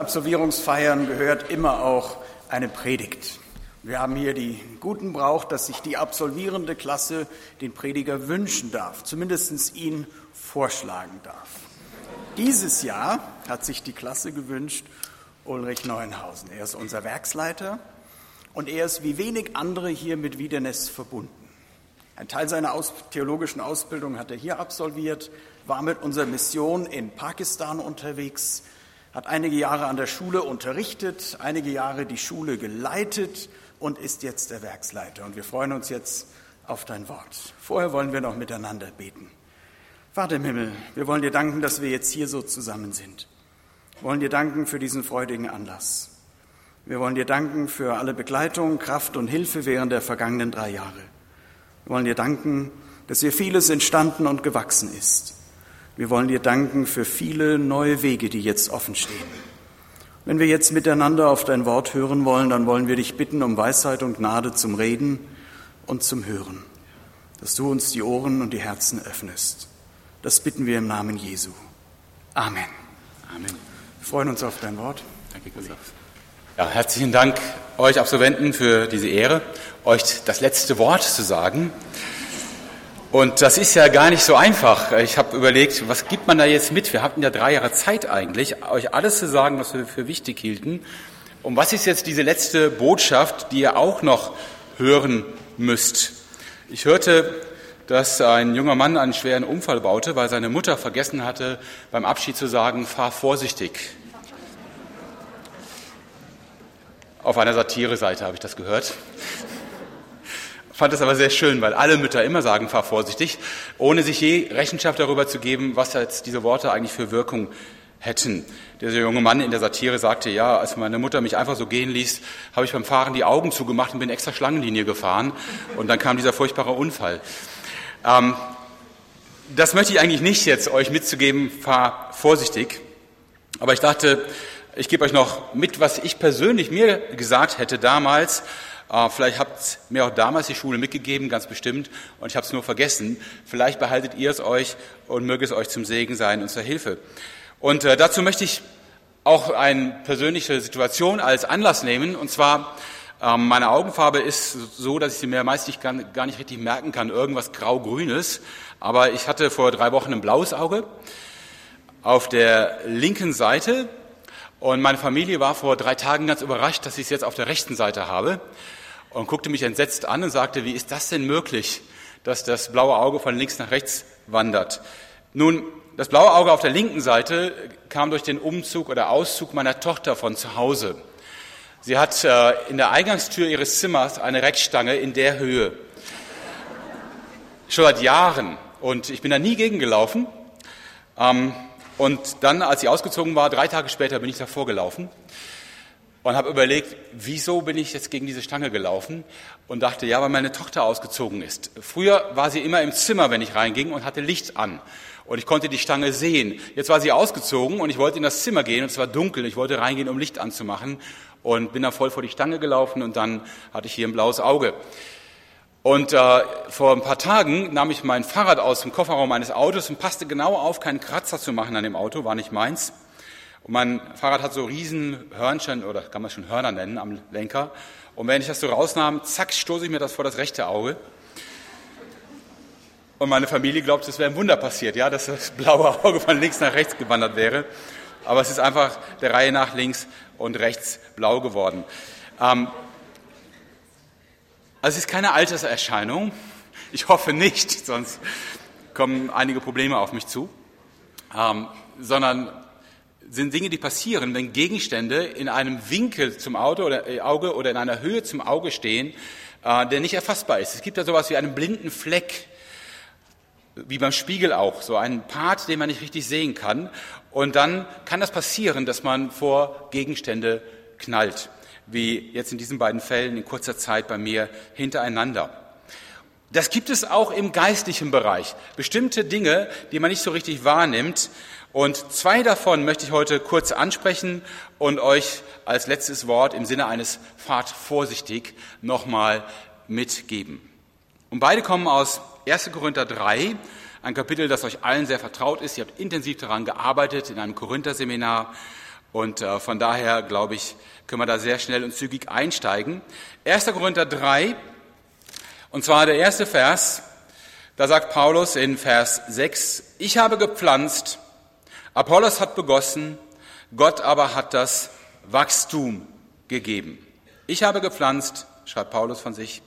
Absolvierungsfeiern gehört immer auch eine Predigt. Wir haben hier die guten Brauch, dass sich die absolvierende Klasse den Prediger wünschen darf, zumindest ihn vorschlagen darf. Dieses Jahr hat sich die Klasse gewünscht Ulrich Neuenhausen. Er ist unser Werksleiter und er ist wie wenig andere hier mit Wiedernest verbunden. Ein Teil seiner aus theologischen Ausbildung hat er hier absolviert, war mit unserer Mission in Pakistan unterwegs, hat einige Jahre an der Schule unterrichtet, einige Jahre die Schule geleitet und ist jetzt der Werksleiter. Und wir freuen uns jetzt auf dein Wort. Vorher wollen wir noch miteinander beten. Vater im Himmel, wir wollen dir danken, dass wir jetzt hier so zusammen sind. Wir wollen dir danken für diesen freudigen Anlass. Wir wollen dir danken für alle Begleitung, Kraft und Hilfe während der vergangenen drei Jahre. Wir wollen dir danken, dass hier vieles entstanden und gewachsen ist. Wir wollen dir danken für viele neue Wege, die jetzt offen stehen. Wenn wir jetzt miteinander auf dein Wort hören wollen, dann wollen wir dich bitten um Weisheit und Gnade zum Reden und zum Hören, dass du uns die Ohren und die Herzen öffnest. Das bitten wir im Namen Jesu. Amen. Amen. Wir freuen uns auf dein Wort. Danke. Ja, herzlichen Dank euch Absolventen für diese Ehre, euch das letzte Wort zu sagen. Und das ist ja gar nicht so einfach. Ich habe überlegt, was gibt man da jetzt mit? Wir hatten ja drei Jahre Zeit eigentlich, euch alles zu sagen, was wir für wichtig hielten. Und was ist jetzt diese letzte Botschaft, die ihr auch noch hören müsst? Ich hörte, dass ein junger Mann einen schweren Unfall baute, weil seine Mutter vergessen hatte, beim Abschied zu sagen, fahr vorsichtig. Auf einer Satire-Seite habe ich das gehört fand es aber sehr schön, weil alle Mütter immer sagen, fahr vorsichtig, ohne sich je Rechenschaft darüber zu geben, was jetzt diese Worte eigentlich für Wirkung hätten. Der junge Mann in der Satire sagte, ja, als meine Mutter mich einfach so gehen ließ, habe ich beim Fahren die Augen zugemacht und bin extra Schlangenlinie gefahren. Und dann kam dieser furchtbare Unfall. Ähm, das möchte ich eigentlich nicht jetzt euch mitzugeben, fahr vorsichtig. Aber ich dachte, ich gebe euch noch mit, was ich persönlich mir gesagt hätte damals, vielleicht habt mir auch damals die Schule mitgegeben, ganz bestimmt, und ich habe es nur vergessen. Vielleicht behaltet ihr es euch und möge es euch zum Segen sein und zur Hilfe. Und äh, dazu möchte ich auch eine persönliche Situation als Anlass nehmen. Und zwar, ähm, meine Augenfarbe ist so, dass ich sie mir meistens gar nicht richtig merken kann, irgendwas grau-grünes. Aber ich hatte vor drei Wochen ein blaues Auge auf der linken Seite. Und meine Familie war vor drei Tagen ganz überrascht, dass ich es jetzt auf der rechten Seite habe und guckte mich entsetzt an und sagte, wie ist das denn möglich, dass das blaue Auge von links nach rechts wandert? Nun, das blaue Auge auf der linken Seite kam durch den Umzug oder Auszug meiner Tochter von zu Hause. Sie hat äh, in der Eingangstür ihres Zimmers eine Reckstange in der Höhe. Schon seit Jahren. Und ich bin da nie gegengelaufen. Ähm, und dann, als sie ausgezogen war, drei Tage später bin ich davor gelaufen und habe überlegt, wieso bin ich jetzt gegen diese Stange gelaufen und dachte, ja, weil meine Tochter ausgezogen ist. Früher war sie immer im Zimmer, wenn ich reinging und hatte Licht an und ich konnte die Stange sehen. Jetzt war sie ausgezogen und ich wollte in das Zimmer gehen und es war dunkel. Ich wollte reingehen, um Licht anzumachen und bin da voll vor die Stange gelaufen und dann hatte ich hier ein blaues Auge. Und äh, vor ein paar Tagen nahm ich mein Fahrrad aus dem Kofferraum meines Autos und passte genau auf, keinen Kratzer zu machen an dem Auto, war nicht meins. Und mein Fahrrad hat so riesen Hörnchen, oder kann man schon Hörner nennen, am Lenker. Und wenn ich das so rausnahm, zack, stoße ich mir das vor das rechte Auge. Und meine Familie glaubt, es wäre ein Wunder passiert, ja, dass das blaue Auge von links nach rechts gewandert wäre. Aber es ist einfach der Reihe nach links und rechts blau geworden. Ähm, also es ist keine Alterserscheinung. Ich hoffe nicht, sonst kommen einige Probleme auf mich zu. Ähm, sondern sind Dinge, die passieren, wenn Gegenstände in einem Winkel zum Auto oder, äh, Auge oder in einer Höhe zum Auge stehen, äh, der nicht erfassbar ist. Es gibt da sowas wie einen blinden Fleck, wie beim Spiegel auch, so einen Part, den man nicht richtig sehen kann. Und dann kann das passieren, dass man vor Gegenstände knallt, wie jetzt in diesen beiden Fällen in kurzer Zeit bei mir hintereinander. Das gibt es auch im geistlichen Bereich. Bestimmte Dinge, die man nicht so richtig wahrnimmt, und zwei davon möchte ich heute kurz ansprechen und euch als letztes Wort im Sinne eines Fahrt vorsichtig nochmal mitgeben. Und beide kommen aus 1. Korinther 3, ein Kapitel, das euch allen sehr vertraut ist. Ihr habt intensiv daran gearbeitet in einem Korinther-Seminar. Und äh, von daher, glaube ich, können wir da sehr schnell und zügig einsteigen. 1. Korinther 3, und zwar der erste Vers, da sagt Paulus in Vers 6, ich habe gepflanzt, Apollos hat begossen, Gott aber hat das Wachstum gegeben. Ich habe gepflanzt, schreibt Paulus von sich,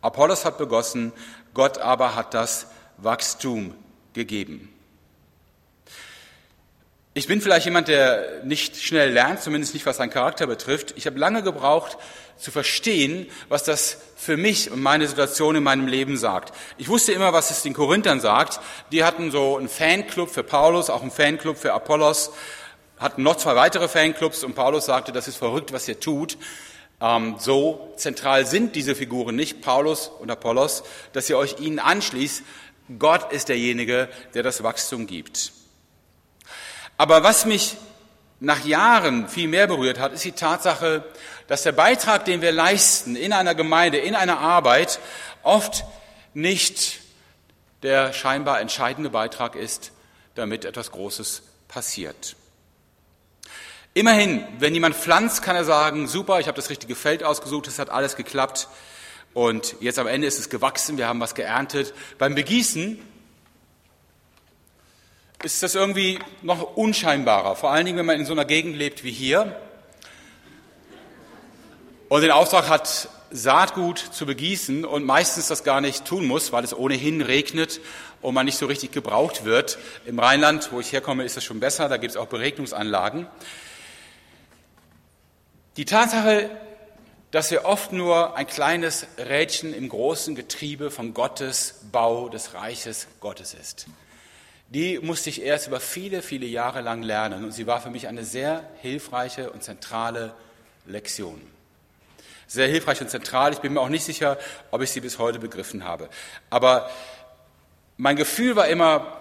Apollos hat begossen, Gott aber hat das Wachstum gegeben. Ich bin vielleicht jemand, der nicht schnell lernt, zumindest nicht was seinen Charakter betrifft. Ich habe lange gebraucht zu verstehen, was das für mich und meine Situation in meinem Leben sagt. Ich wusste immer, was es den Korinthern sagt. Die hatten so einen Fanclub für Paulus, auch einen Fanclub für Apollos, hatten noch zwei weitere Fanclubs und Paulus sagte, das ist verrückt, was ihr tut. Ähm, so zentral sind diese Figuren nicht, Paulus und Apollos, dass ihr euch ihnen anschließt. Gott ist derjenige, der das Wachstum gibt. Aber was mich nach Jahren viel mehr berührt hat, ist die Tatsache, dass der Beitrag, den wir leisten in einer Gemeinde, in einer Arbeit, oft nicht der scheinbar entscheidende Beitrag ist, damit etwas Großes passiert. Immerhin, wenn jemand pflanzt, kann er sagen, super, ich habe das richtige Feld ausgesucht, es hat alles geklappt und jetzt am Ende ist es gewachsen, wir haben was geerntet. Beim Begießen ist das irgendwie noch unscheinbarer, vor allen Dingen, wenn man in so einer Gegend lebt wie hier und den Auftrag hat, Saatgut zu begießen und meistens das gar nicht tun muss, weil es ohnehin regnet und man nicht so richtig gebraucht wird. Im Rheinland, wo ich herkomme, ist das schon besser, da gibt es auch Beregnungsanlagen. Die Tatsache, dass wir oft nur ein kleines Rädchen im großen Getriebe von Gottes Bau des Reiches Gottes ist die musste ich erst über viele, viele Jahre lang lernen und sie war für mich eine sehr hilfreiche und zentrale Lektion. Sehr hilfreich und zentral. Ich bin mir auch nicht sicher, ob ich sie bis heute begriffen habe. Aber mein Gefühl war immer,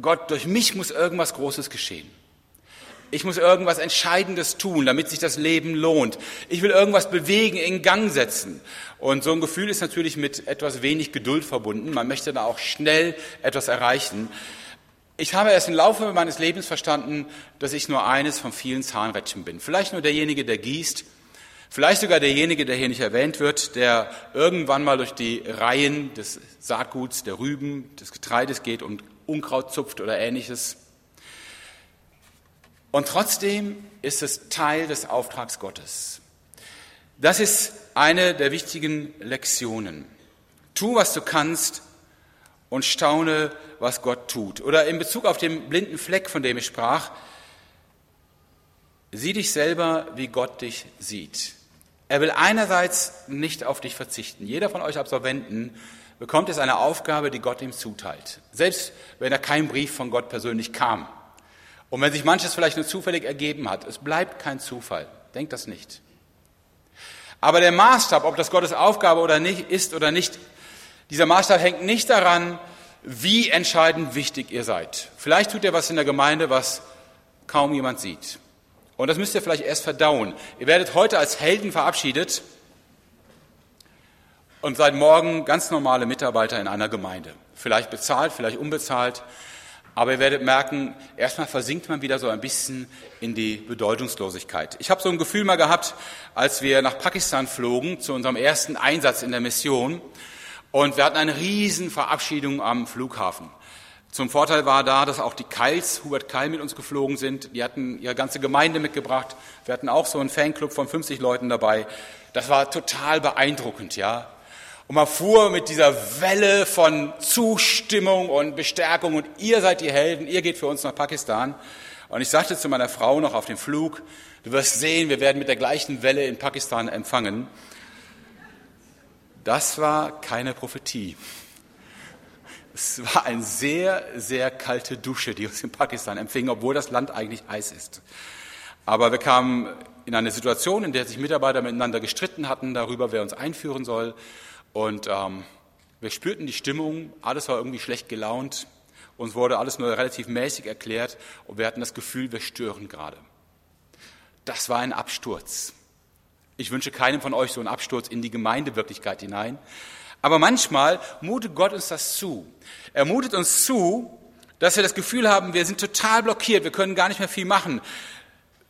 Gott, durch mich muss irgendwas Großes geschehen. Ich muss irgendwas Entscheidendes tun, damit sich das Leben lohnt. Ich will irgendwas bewegen, in Gang setzen. Und so ein Gefühl ist natürlich mit etwas wenig Geduld verbunden. Man möchte da auch schnell etwas erreichen. Ich habe erst im Laufe meines Lebens verstanden, dass ich nur eines von vielen Zahnrädchen bin. Vielleicht nur derjenige, der gießt, vielleicht sogar derjenige, der hier nicht erwähnt wird, der irgendwann mal durch die Reihen des Saatguts, der Rüben, des Getreides geht und Unkraut zupft oder ähnliches. Und trotzdem ist es Teil des Auftrags Gottes. Das ist eine der wichtigen Lektionen. Tu, was du kannst und staune, was Gott tut. Oder in Bezug auf den blinden Fleck, von dem ich sprach, sieh dich selber, wie Gott dich sieht. Er will einerseits nicht auf dich verzichten. Jeder von euch Absolventen bekommt es eine Aufgabe, die Gott ihm zuteilt. Selbst wenn er kein Brief von Gott persönlich kam. Und wenn sich manches vielleicht nur zufällig ergeben hat, es bleibt kein Zufall. Denkt das nicht. Aber der Maßstab, ob das Gottes Aufgabe oder nicht, ist oder nicht, dieser Maßstab hängt nicht daran, wie entscheidend wichtig ihr seid. Vielleicht tut ihr was in der Gemeinde, was kaum jemand sieht. Und das müsst ihr vielleicht erst verdauen. Ihr werdet heute als Helden verabschiedet und seid morgen ganz normale Mitarbeiter in einer Gemeinde. Vielleicht bezahlt, vielleicht unbezahlt. Aber ihr werdet merken, erstmal versinkt man wieder so ein bisschen in die Bedeutungslosigkeit. Ich habe so ein Gefühl mal gehabt, als wir nach Pakistan flogen zu unserem ersten Einsatz in der Mission. Und wir hatten eine riesen Verabschiedung am Flughafen. Zum Vorteil war da, dass auch die Keils, Hubert Keil mit uns geflogen sind. Die hatten ihre ganze Gemeinde mitgebracht. Wir hatten auch so einen Fanclub von 50 Leuten dabei. Das war total beeindruckend, ja. Und man fuhr mit dieser Welle von Zustimmung und Bestärkung und ihr seid die Helden, ihr geht für uns nach Pakistan. Und ich sagte zu meiner Frau noch auf dem Flug, du wirst sehen, wir werden mit der gleichen Welle in Pakistan empfangen. Das war keine Prophetie. Es war eine sehr, sehr kalte Dusche, die uns in Pakistan empfing, obwohl das Land eigentlich heiß ist. Aber wir kamen in eine Situation, in der sich Mitarbeiter miteinander gestritten hatten darüber, wer uns einführen soll. Und ähm, wir spürten die Stimmung, alles war irgendwie schlecht gelaunt. Uns wurde alles nur relativ mäßig erklärt und wir hatten das Gefühl, wir stören gerade. Das war ein Absturz. Ich wünsche keinem von euch so einen Absturz in die Gemeindewirklichkeit hinein. Aber manchmal mutet Gott uns das zu. Er mutet uns zu, dass wir das Gefühl haben, wir sind total blockiert, wir können gar nicht mehr viel machen.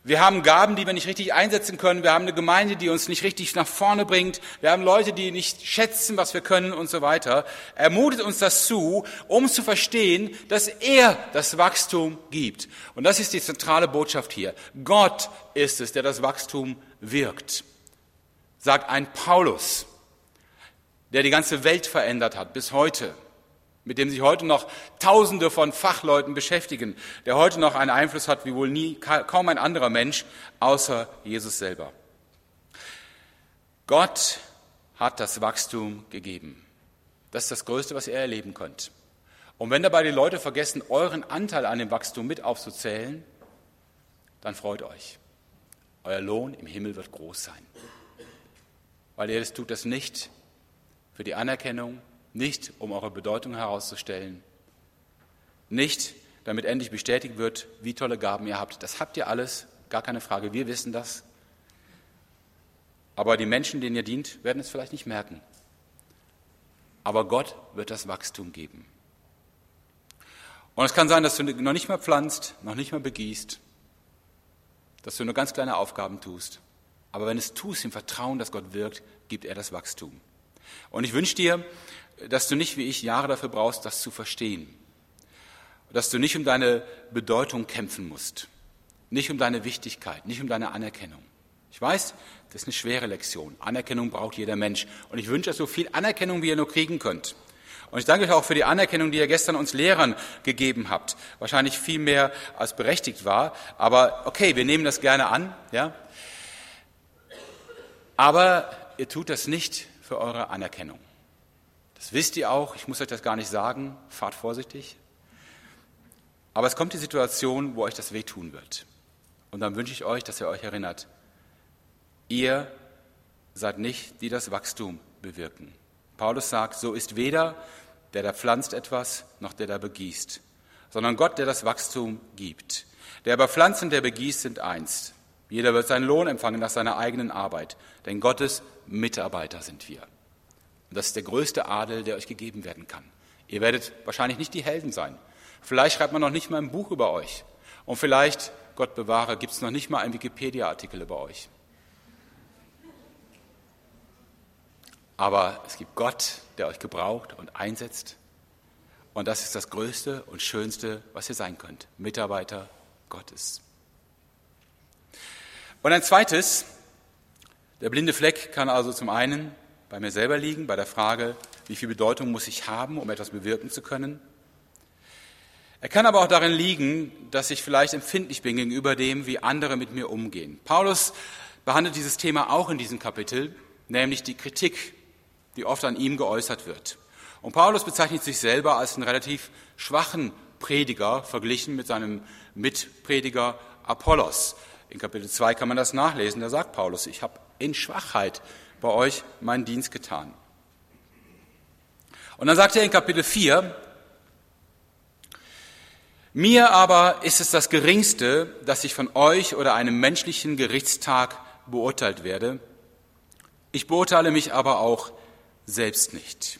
Wir haben Gaben, die wir nicht richtig einsetzen können. Wir haben eine Gemeinde, die uns nicht richtig nach vorne bringt. Wir haben Leute, die nicht schätzen, was wir können und so weiter. Er mutet uns das zu, um zu verstehen, dass er das Wachstum gibt. Und das ist die zentrale Botschaft hier. Gott ist es, der das Wachstum wirkt. Sagt ein Paulus, der die ganze Welt verändert hat bis heute mit dem sich heute noch Tausende von Fachleuten beschäftigen, der heute noch einen Einfluss hat wie wohl nie, kaum ein anderer Mensch außer Jesus selber. Gott hat das Wachstum gegeben. Das ist das Größte, was ihr erleben könnt. Und wenn dabei die Leute vergessen, euren Anteil an dem Wachstum mit aufzuzählen, dann freut euch. Euer Lohn im Himmel wird groß sein. Weil ihr tut das nicht für die Anerkennung, nicht um eure Bedeutung herauszustellen, nicht damit endlich bestätigt wird, wie tolle Gaben ihr habt. Das habt ihr alles, gar keine Frage, wir wissen das. Aber die Menschen, denen ihr dient, werden es vielleicht nicht merken. Aber Gott wird das Wachstum geben. Und es kann sein, dass du noch nicht mal pflanzt, noch nicht mal begießt, dass du nur ganz kleine Aufgaben tust. Aber wenn es tust im Vertrauen, dass Gott wirkt, gibt er das Wachstum. Und ich wünsche dir, dass du nicht wie ich Jahre dafür brauchst, das zu verstehen. Dass du nicht um deine Bedeutung kämpfen musst. Nicht um deine Wichtigkeit, nicht um deine Anerkennung. Ich weiß, das ist eine schwere Lektion. Anerkennung braucht jeder Mensch. Und ich wünsche euch so viel Anerkennung, wie ihr nur kriegen könnt. Und ich danke euch auch für die Anerkennung, die ihr gestern uns Lehrern gegeben habt. Wahrscheinlich viel mehr als berechtigt war. Aber okay, wir nehmen das gerne an, ja. Aber ihr tut das nicht für eure Anerkennung. Das wisst ihr auch, ich muss euch das gar nicht sagen, fahrt vorsichtig. Aber es kommt die Situation, wo euch das wehtun wird. Und dann wünsche ich euch, dass ihr euch erinnert, ihr seid nicht, die das Wachstum bewirken. Paulus sagt, so ist weder der, der pflanzt etwas, noch der, der begießt, sondern Gott, der das Wachstum gibt. Der aber pflanzt und der begießt sind eins. Jeder wird seinen Lohn empfangen nach seiner eigenen Arbeit, denn Gottes Mitarbeiter sind wir. Und das ist der größte Adel, der euch gegeben werden kann. Ihr werdet wahrscheinlich nicht die Helden sein. Vielleicht schreibt man noch nicht mal ein Buch über euch. Und vielleicht, Gott bewahre, gibt es noch nicht mal einen Wikipedia-Artikel über euch. Aber es gibt Gott, der euch gebraucht und einsetzt. Und das ist das Größte und Schönste, was ihr sein könnt. Mitarbeiter Gottes. Und ein zweites, der blinde Fleck kann also zum einen bei mir selber liegen, bei der Frage, wie viel Bedeutung muss ich haben, um etwas bewirken zu können. Er kann aber auch darin liegen, dass ich vielleicht empfindlich bin gegenüber dem, wie andere mit mir umgehen. Paulus behandelt dieses Thema auch in diesem Kapitel, nämlich die Kritik, die oft an ihm geäußert wird. Und Paulus bezeichnet sich selber als einen relativ schwachen Prediger verglichen mit seinem Mitprediger Apollos. In Kapitel 2 kann man das nachlesen. Da sagt Paulus, ich habe in Schwachheit bei euch meinen Dienst getan. Und dann sagt er in Kapitel 4, mir aber ist es das Geringste, dass ich von euch oder einem menschlichen Gerichtstag beurteilt werde. Ich beurteile mich aber auch selbst nicht.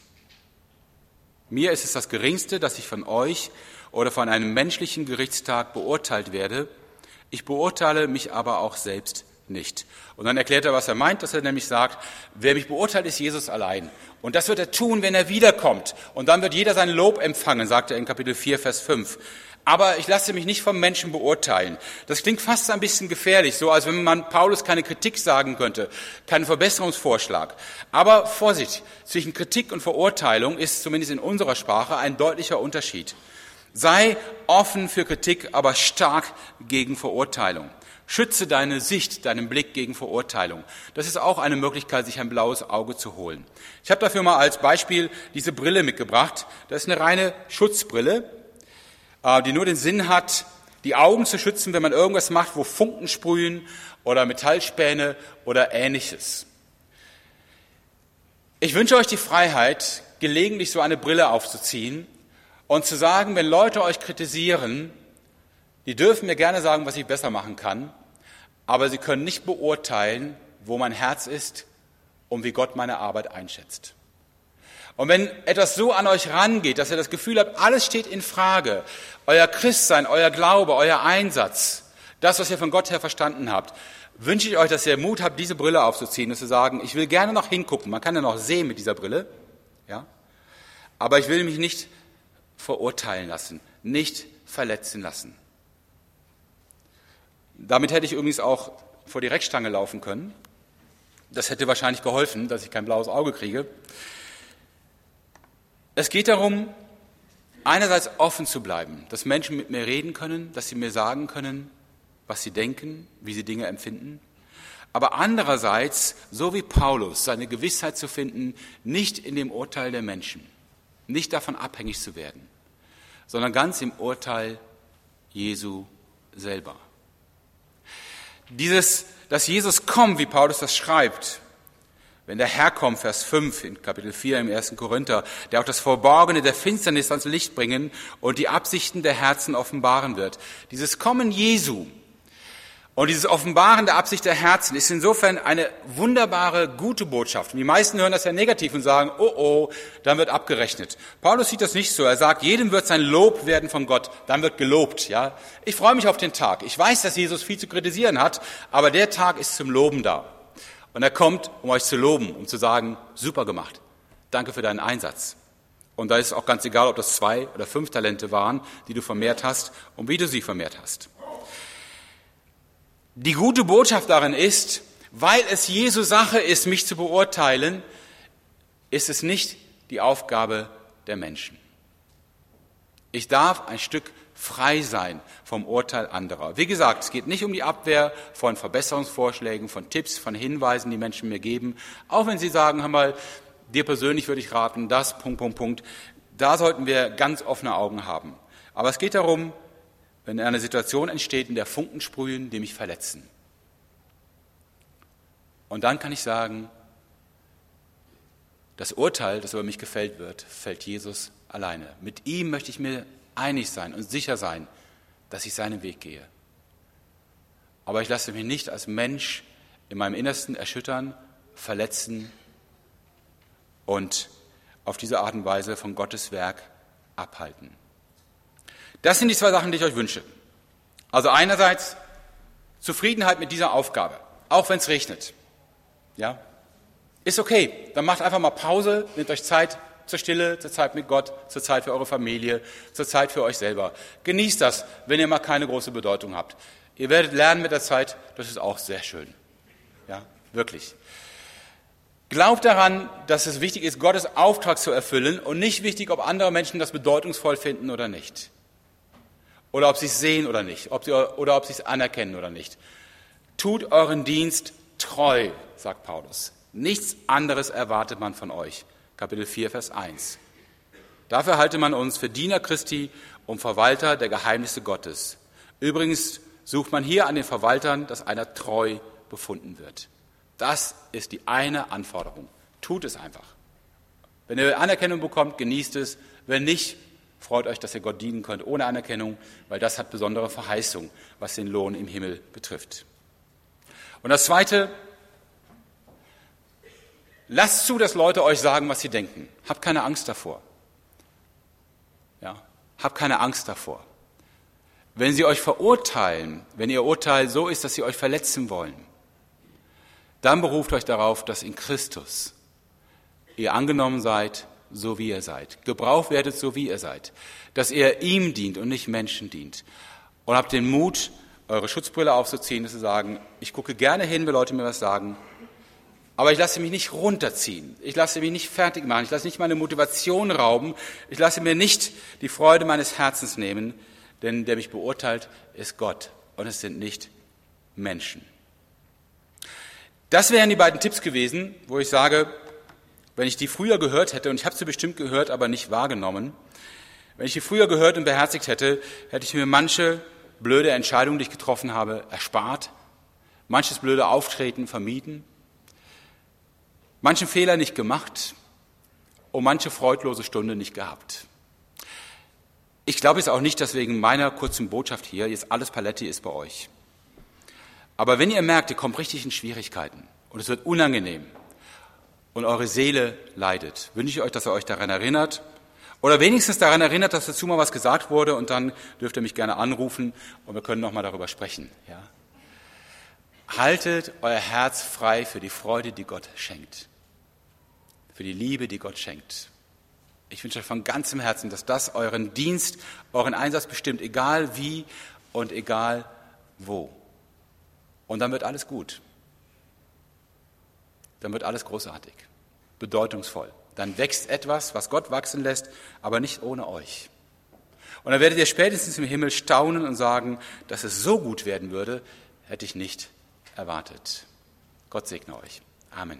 Mir ist es das Geringste, dass ich von euch oder von einem menschlichen Gerichtstag beurteilt werde. Ich beurteile mich aber auch selbst nicht. Und dann erklärt er, was er meint, dass er nämlich sagt, wer mich beurteilt, ist Jesus allein. Und das wird er tun, wenn er wiederkommt. Und dann wird jeder sein Lob empfangen, sagt er in Kapitel 4, Vers 5. Aber ich lasse mich nicht vom Menschen beurteilen. Das klingt fast ein bisschen gefährlich, so als wenn man Paulus keine Kritik sagen könnte, keinen Verbesserungsvorschlag. Aber Vorsicht, zwischen Kritik und Verurteilung ist zumindest in unserer Sprache ein deutlicher Unterschied. Sei offen für Kritik, aber stark gegen Verurteilung. Schütze deine Sicht, deinen Blick gegen Verurteilung. Das ist auch eine Möglichkeit, sich ein blaues Auge zu holen. Ich habe dafür mal als Beispiel diese Brille mitgebracht. Das ist eine reine Schutzbrille, äh, die nur den Sinn hat, die Augen zu schützen, wenn man irgendwas macht, wo Funken sprühen oder Metallspäne oder ähnliches. Ich wünsche euch die Freiheit, gelegentlich so eine Brille aufzuziehen und zu sagen, wenn Leute euch kritisieren, die dürfen mir gerne sagen, was ich besser machen kann, aber sie können nicht beurteilen, wo mein Herz ist und wie Gott meine Arbeit einschätzt. Und wenn etwas so an euch rangeht, dass ihr das Gefühl habt, alles steht in Frage, euer Christsein, euer Glaube, euer Einsatz, Das, was ihr von Gott her verstanden habt, wünsche ich euch, dass ihr Mut habt, diese Brille aufzuziehen und zu sagen, ich will gerne noch hingucken. Man kann ja noch sehen mit dieser Brille, ja. Aber ich will mich nicht verurteilen lassen, nicht verletzen lassen. Damit hätte ich übrigens auch vor die Reckstange laufen können. Das hätte wahrscheinlich geholfen, dass ich kein blaues Auge kriege. Es geht darum, einerseits offen zu bleiben, dass Menschen mit mir reden können, dass sie mir sagen können, was sie denken, wie sie Dinge empfinden. Aber andererseits, so wie Paulus, seine Gewissheit zu finden, nicht in dem Urteil der Menschen, nicht davon abhängig zu werden, sondern ganz im Urteil Jesu selber. Dieses, dass Jesus kommt, wie Paulus das schreibt, wenn der Herr kommt, Vers 5 in Kapitel 4 im 1. Korinther, der auch das Verborgene der Finsternis ans Licht bringen und die Absichten der Herzen offenbaren wird. Dieses Kommen Jesu und dieses Offenbaren der Absicht der Herzen ist insofern eine wunderbare, gute Botschaft. Und die meisten hören das ja negativ und sagen, oh oh, dann wird abgerechnet. Paulus sieht das nicht so. Er sagt, jedem wird sein Lob werden von Gott. Dann wird gelobt, ja. Ich freue mich auf den Tag. Ich weiß, dass Jesus viel zu kritisieren hat, aber der Tag ist zum Loben da. Und er kommt, um euch zu loben, um zu sagen, super gemacht. Danke für deinen Einsatz. Und da ist auch ganz egal, ob das zwei oder fünf Talente waren, die du vermehrt hast und wie du sie vermehrt hast. Die gute Botschaft darin ist, weil es Jesu Sache ist, mich zu beurteilen, ist es nicht die Aufgabe der Menschen. Ich darf ein Stück frei sein vom Urteil anderer. Wie gesagt, es geht nicht um die Abwehr von Verbesserungsvorschlägen, von Tipps, von Hinweisen, die Menschen mir geben. Auch wenn sie sagen, hör mal, dir persönlich würde ich raten, das, Punkt, Punkt, Punkt. Da sollten wir ganz offene Augen haben. Aber es geht darum, wenn eine Situation entsteht, in der Funken sprühen, die mich verletzen. Und dann kann ich sagen, das Urteil, das über mich gefällt wird, fällt Jesus alleine. Mit ihm möchte ich mir einig sein und sicher sein, dass ich seinen Weg gehe. Aber ich lasse mich nicht als Mensch in meinem Innersten erschüttern, verletzen und auf diese Art und Weise von Gottes Werk abhalten. Das sind die zwei Sachen, die ich euch wünsche. Also einerseits Zufriedenheit mit dieser Aufgabe, auch wenn es regnet. Ja, ist okay. Dann macht einfach mal Pause, nehmt euch Zeit zur Stille, zur Zeit mit Gott, zur Zeit für eure Familie, zur Zeit für euch selber. Genießt das, wenn ihr mal keine große Bedeutung habt. Ihr werdet lernen mit der Zeit, das ist auch sehr schön. Ja, wirklich. Glaubt daran, dass es wichtig ist, Gottes Auftrag zu erfüllen und nicht wichtig, ob andere Menschen das bedeutungsvoll finden oder nicht. Oder ob sie es sehen oder nicht. Ob sie, oder ob sie es anerkennen oder nicht. Tut euren Dienst treu, sagt Paulus. Nichts anderes erwartet man von euch. Kapitel 4, Vers 1. Dafür halte man uns für Diener Christi und Verwalter der Geheimnisse Gottes. Übrigens sucht man hier an den Verwaltern, dass einer treu befunden wird. Das ist die eine Anforderung. Tut es einfach. Wenn ihr Anerkennung bekommt, genießt es. Wenn nicht, freut euch, dass ihr Gott dienen könnt ohne Anerkennung, weil das hat besondere Verheißung, was den Lohn im Himmel betrifft. Und das Zweite, lasst zu, dass Leute euch sagen, was sie denken. Habt keine Angst davor. Ja, habt keine Angst davor. Wenn sie euch verurteilen, wenn ihr Urteil so ist, dass sie euch verletzen wollen, dann beruft euch darauf, dass in Christus ihr angenommen seid, so wie ihr seid. Gebraucht werdet, so wie ihr seid. Dass ihr ihm dient und nicht Menschen dient. Und habt den Mut, eure Schutzbrille aufzuziehen und zu sagen, ich gucke gerne hin, wenn Leute mir was sagen, aber ich lasse mich nicht runterziehen. Ich lasse mich nicht fertig machen. Ich lasse nicht meine Motivation rauben. Ich lasse mir nicht die Freude meines Herzens nehmen, denn der mich beurteilt, ist Gott und es sind nicht Menschen. Das wären die beiden Tipps gewesen, wo ich sage, wenn ich die früher gehört hätte, und ich habe sie bestimmt gehört, aber nicht wahrgenommen, wenn ich die früher gehört und beherzigt hätte, hätte ich mir manche blöde Entscheidung, die ich getroffen habe, erspart, manches blöde Auftreten vermieden, manchen Fehler nicht gemacht und manche freudlose Stunde nicht gehabt. Ich glaube jetzt auch nicht, dass wegen meiner kurzen Botschaft hier jetzt alles Paletti ist bei euch. Aber wenn ihr merkt, ihr kommt richtig in Schwierigkeiten und es wird unangenehm und eure Seele leidet, wünsche ich euch, dass ihr euch daran erinnert Oder wenigstens daran erinnert, dass dazu mal was gesagt wurde und dann dürft ihr mich gerne anrufen und wir können nochmal darüber sprechen. Ja? Haltet euer Herz frei für die Freude, die Gott schenkt. Für die Liebe, die Gott schenkt. Ich wünsche euch von ganzem Herzen, dass das euren Dienst, euren Einsatz bestimmt, egal wie und egal wo. Und dann wird alles gut. Dann wird alles großartig, bedeutungsvoll. Dann wächst etwas, was Gott wachsen lässt, aber nicht ohne euch. Und dann werdet ihr spätestens im Himmel staunen und sagen, dass es so gut werden würde, hätte ich nicht erwartet. Gott segne euch. Amen.